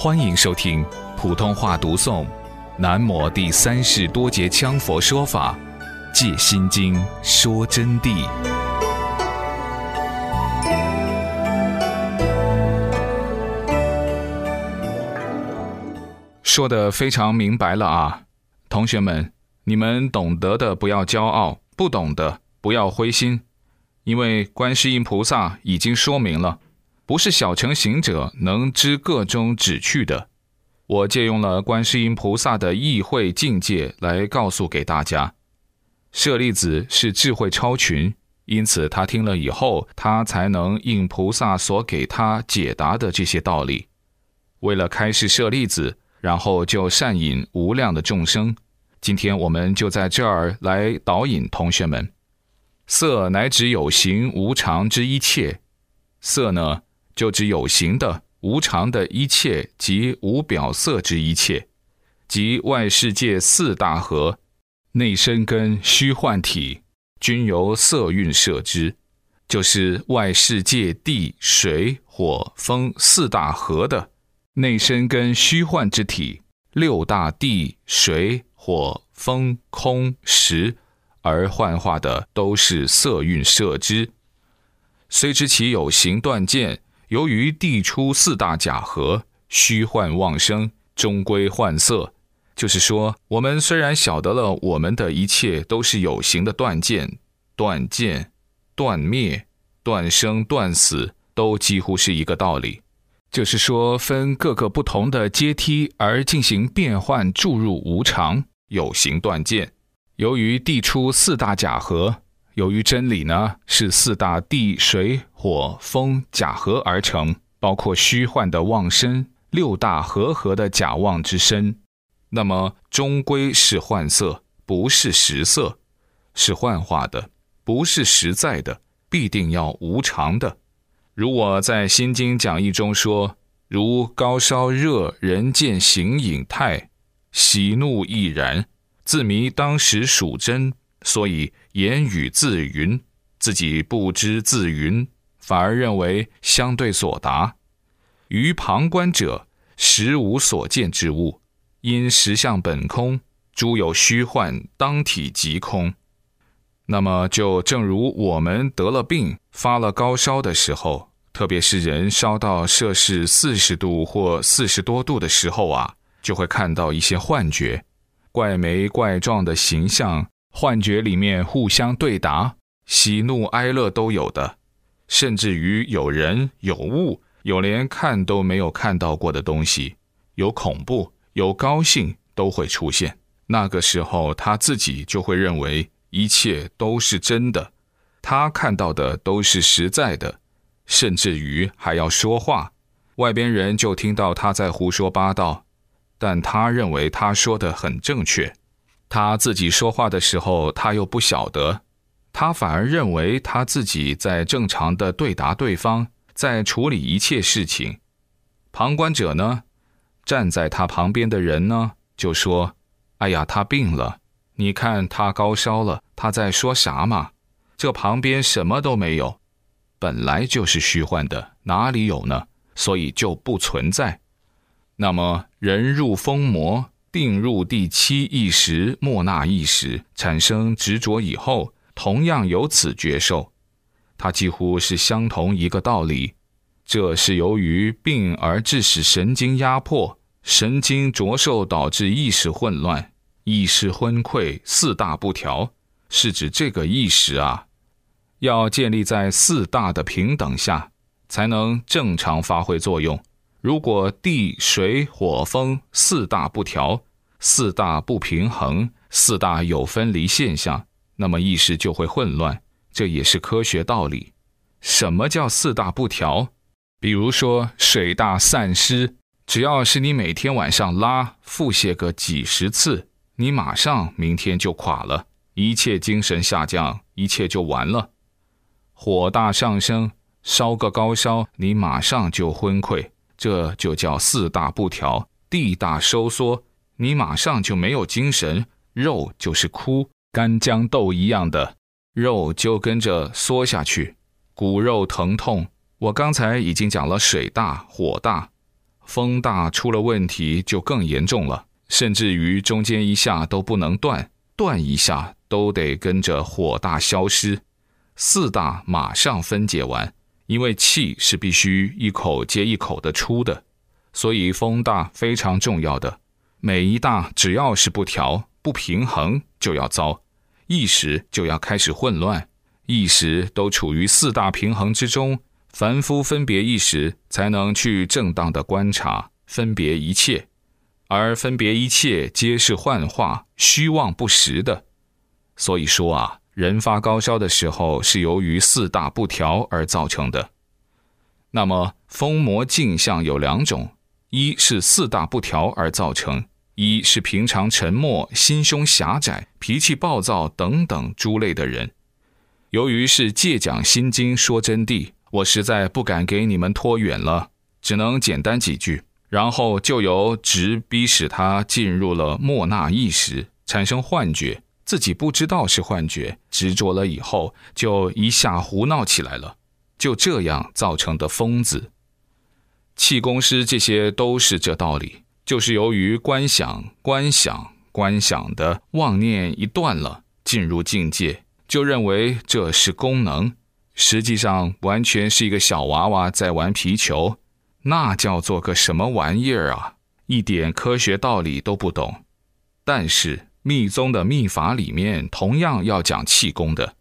欢迎收听普通话读诵《南摩第三世多杰羌佛说法·借心经说真谛》，说的非常明白了啊，同学们，你们懂得的不要骄傲，不懂的不要灰心，因为观世音菩萨已经说明了。不是小乘行者能知各中旨趣的。我借用了观世音菩萨的意会境界来告诉给大家。舍利子是智慧超群，因此他听了以后，他才能应菩萨所给他解答的这些道理。为了开示舍利子，然后就善引无量的众生。今天我们就在这儿来导引同学们。色乃指有形无常之一切，色呢？就指有形的、无常的一切及无表色之一切，即外世界四大河，内身根虚幻体，均由色蕴摄之，就是外世界地水火风四大河的内身根虚幻之体，六大地水火风空识而幻化的都是色蕴摄之，虽知其有形断见。由于地出四大假合，虚幻妄生，终归幻色。就是说，我们虽然晓得了我们的一切都是有形的断见、断见、断灭、断生、断死，都几乎是一个道理。就是说，分各个不同的阶梯而进行变换，注入无常有形断见。由于地出四大假合。由于真理呢是四大地水火风假合而成，包括虚幻的妄身六大合合的假妄之身，那么终归是幻色，不是实色，是幻化的，不是实在的，必定要无常的。如我在《心经》讲义中说：“如高烧热，人见形影态，喜怒亦然，自迷当时属真。”所以言语自云，自己不知自云，反而认为相对所答。于旁观者，实无所见之物，因实相本空，诸有虚幻，当体即空。那么，就正如我们得了病、发了高烧的时候，特别是人烧到摄氏四十度或四十多度的时候啊，就会看到一些幻觉，怪眉怪状的形象。幻觉里面互相对答，喜怒哀乐都有的，甚至于有人有物，有连看都没有看到过的东西，有恐怖有高兴都会出现。那个时候他自己就会认为一切都是真的，他看到的都是实在的，甚至于还要说话，外边人就听到他在胡说八道，但他认为他说的很正确。他自己说话的时候，他又不晓得，他反而认为他自己在正常的对答对方，在处理一切事情。旁观者呢，站在他旁边的人呢，就说：“哎呀，他病了，你看他高烧了，他在说啥嘛？这旁边什么都没有，本来就是虚幻的，哪里有呢？所以就不存在。那么人入疯魔。”定入第七意识莫那意识产生执着以后，同样有此觉受，它几乎是相同一个道理。这是由于病而致使神经压迫，神经着受导致意识混乱、意识昏聩，四大不调，是指这个意识啊，要建立在四大的平等下，才能正常发挥作用。如果地、水、火、风四大不调，四大不平衡，四大有分离现象，那么意识就会混乱，这也是科学道理。什么叫四大不调？比如说水大散失，只要是你每天晚上拉腹泻个几十次，你马上明天就垮了，一切精神下降，一切就完了。火大上升，烧个高烧，你马上就昏溃。这就叫四大不调，地大收缩，你马上就没有精神，肉就是枯干豇豆一样的，肉就跟着缩下去，骨肉疼痛。我刚才已经讲了水大火大，风大出了问题就更严重了，甚至于中间一下都不能断，断一下都得跟着火大消失。四大马上分解完，因为气是必须一口接一口的出的，所以风大非常重要的。每一大只要是不调不平衡，就要糟，意识就要开始混乱，意识都处于四大平衡之中，凡夫分别意识才能去正当的观察分别一切，而分别一切皆是幻化、虚妄不实的。所以说啊。人发高烧的时候，是由于四大不调而造成的。那么风魔镜像有两种：一是四大不调而造成；一是平常沉默、心胸狭窄、脾气暴躁等等诸类的人。由于是借讲心经说真谛，我实在不敢给你们拖远了，只能简单几句，然后就由直逼使他进入了莫那意识，产生幻觉。自己不知道是幻觉，执着了以后，就一下胡闹起来了，就这样造成的疯子。气功师这些都是这道理，就是由于观想、观想、观想的妄念一断了，进入境界，就认为这是功能，实际上完全是一个小娃娃在玩皮球，那叫做个什么玩意儿啊？一点科学道理都不懂，但是。密宗的秘法里面同样要讲气功的，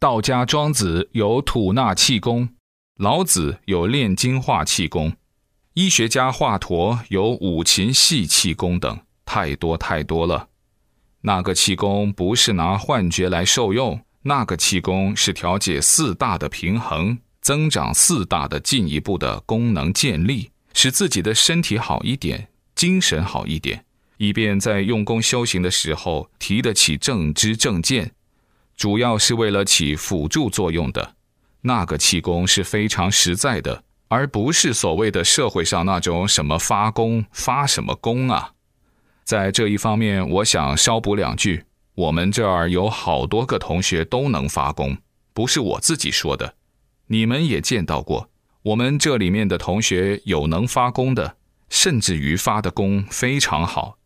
道家庄子有吐纳气功，老子有炼精化气功，医学家华佗有五禽戏气功等，太多太多了。那个气功不是拿幻觉来受用，那个气功是调节四大的平衡，增长四大的进一步的功能建立，使自己的身体好一点，精神好一点。以便在用功修行的时候提得起正知正见，主要是为了起辅助作用的。那个气功是非常实在的，而不是所谓的社会上那种什么发功发什么功啊。在这一方面，我想稍补两句：我们这儿有好多个同学都能发功，不是我自己说的，你们也见到过。我们这里面的同学有能发功的，甚至于发的功非常好。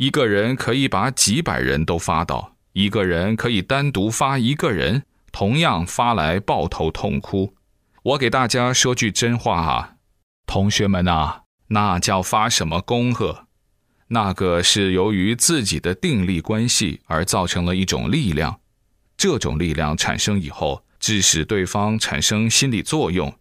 一个人可以把几百人都发倒，一个人可以单独发一个人，同样发来抱头痛哭。我给大家说句真话啊，同学们呐，那叫发什么功呵？那个是由于自己的定力关系而造成了一种力量，这种力量产生以后，致使对方产生心理作用，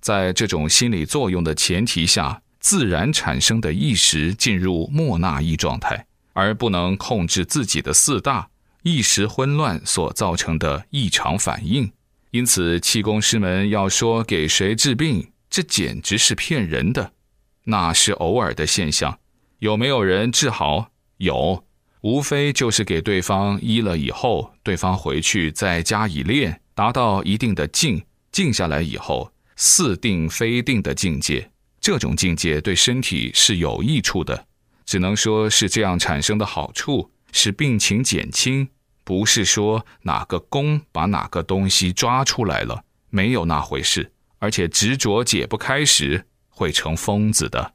在这种心理作用的前提下。自然产生的意识进入莫那意状态，而不能控制自己的四大意识混乱所造成的异常反应。因此，气功师们要说给谁治病，这简直是骗人的，那是偶尔的现象。有没有人治好？有，无非就是给对方医了以后，对方回去再加以练，达到一定的静，静下来以后，似定非定的境界。这种境界对身体是有益处的，只能说是这样产生的好处，使病情减轻，不是说哪个功把哪个东西抓出来了，没有那回事。而且执着解不开时，会成疯子的。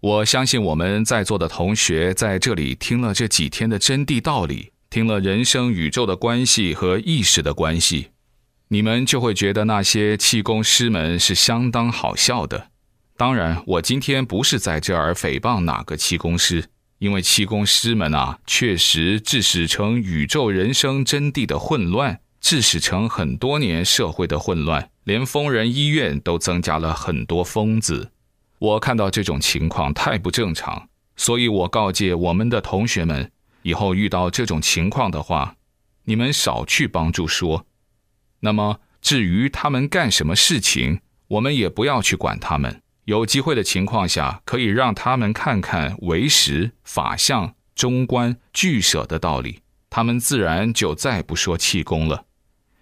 我相信我们在座的同学在这里听了这几天的真谛道理，听了人生宇宙的关系和意识的关系，你们就会觉得那些气功师们是相当好笑的。当然，我今天不是在这儿诽谤哪个气功师，因为气功师们啊，确实致使成宇宙人生真谛的混乱，致使成很多年社会的混乱，连疯人医院都增加了很多疯子。我看到这种情况太不正常，所以我告诫我们的同学们，以后遇到这种情况的话，你们少去帮助说。那么至于他们干什么事情，我们也不要去管他们。有机会的情况下，可以让他们看看唯识、法相、中观、俱舍的道理，他们自然就再不说气功了，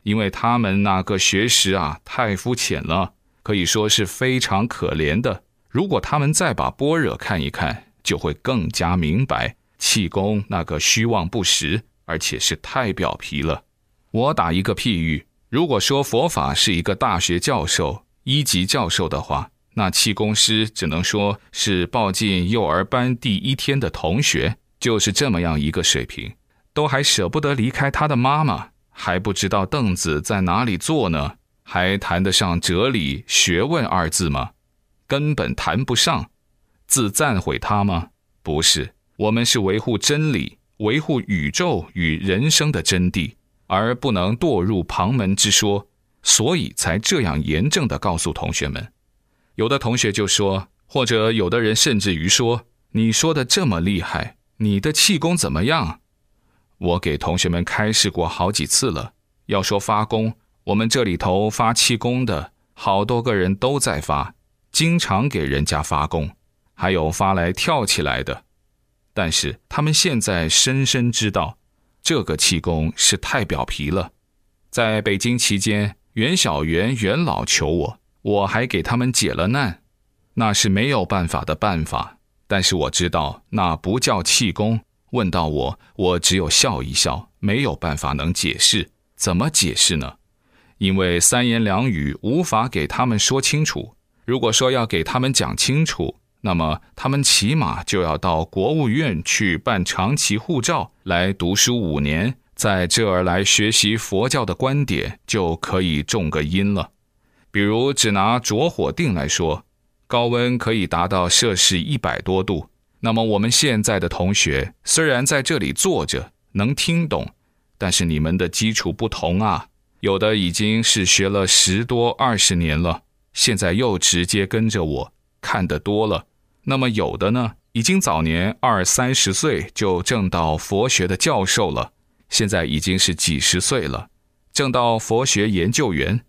因为他们那个学识啊太肤浅了，可以说是非常可怜的。如果他们再把般若看一看，就会更加明白气功那个虚妄不实，而且是太表皮了。我打一个譬喻，如果说佛法是一个大学教授、一级教授的话。那气功师只能说是报进幼儿班第一天的同学，就是这么样一个水平，都还舍不得离开他的妈妈，还不知道凳子在哪里坐呢，还谈得上哲理学问二字吗？根本谈不上。自赞毁他吗？不是，我们是维护真理，维护宇宙与人生的真谛，而不能堕入旁门之说，所以才这样严正地告诉同学们。有的同学就说，或者有的人甚至于说：“你说的这么厉害，你的气功怎么样？”我给同学们开示过好几次了。要说发功，我们这里头发气功的好多个人都在发，经常给人家发功，还有发来跳起来的。但是他们现在深深知道，这个气功是太表皮了。在北京期间，袁小元元老求我。我还给他们解了难，那是没有办法的办法。但是我知道那不叫气功。问到我，我只有笑一笑，没有办法能解释。怎么解释呢？因为三言两语无法给他们说清楚。如果说要给他们讲清楚，那么他们起码就要到国务院去办长期护照，来读书五年，在这儿来学习佛教的观点，就可以种个因了。比如，只拿着火定来说，高温可以达到摄氏一百多度。那么，我们现在的同学虽然在这里坐着能听懂，但是你们的基础不同啊。有的已经是学了十多二十年了，现在又直接跟着我看得多了。那么，有的呢，已经早年二三十岁就挣到佛学的教授了，现在已经是几十岁了，挣到佛学研究员。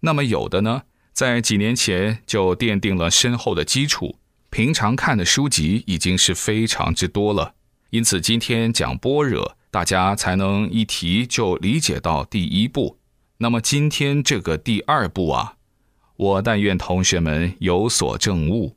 那么有的呢，在几年前就奠定了深厚的基础，平常看的书籍已经是非常之多了，因此今天讲般若，大家才能一提就理解到第一步。那么今天这个第二步啊，我但愿同学们有所证悟。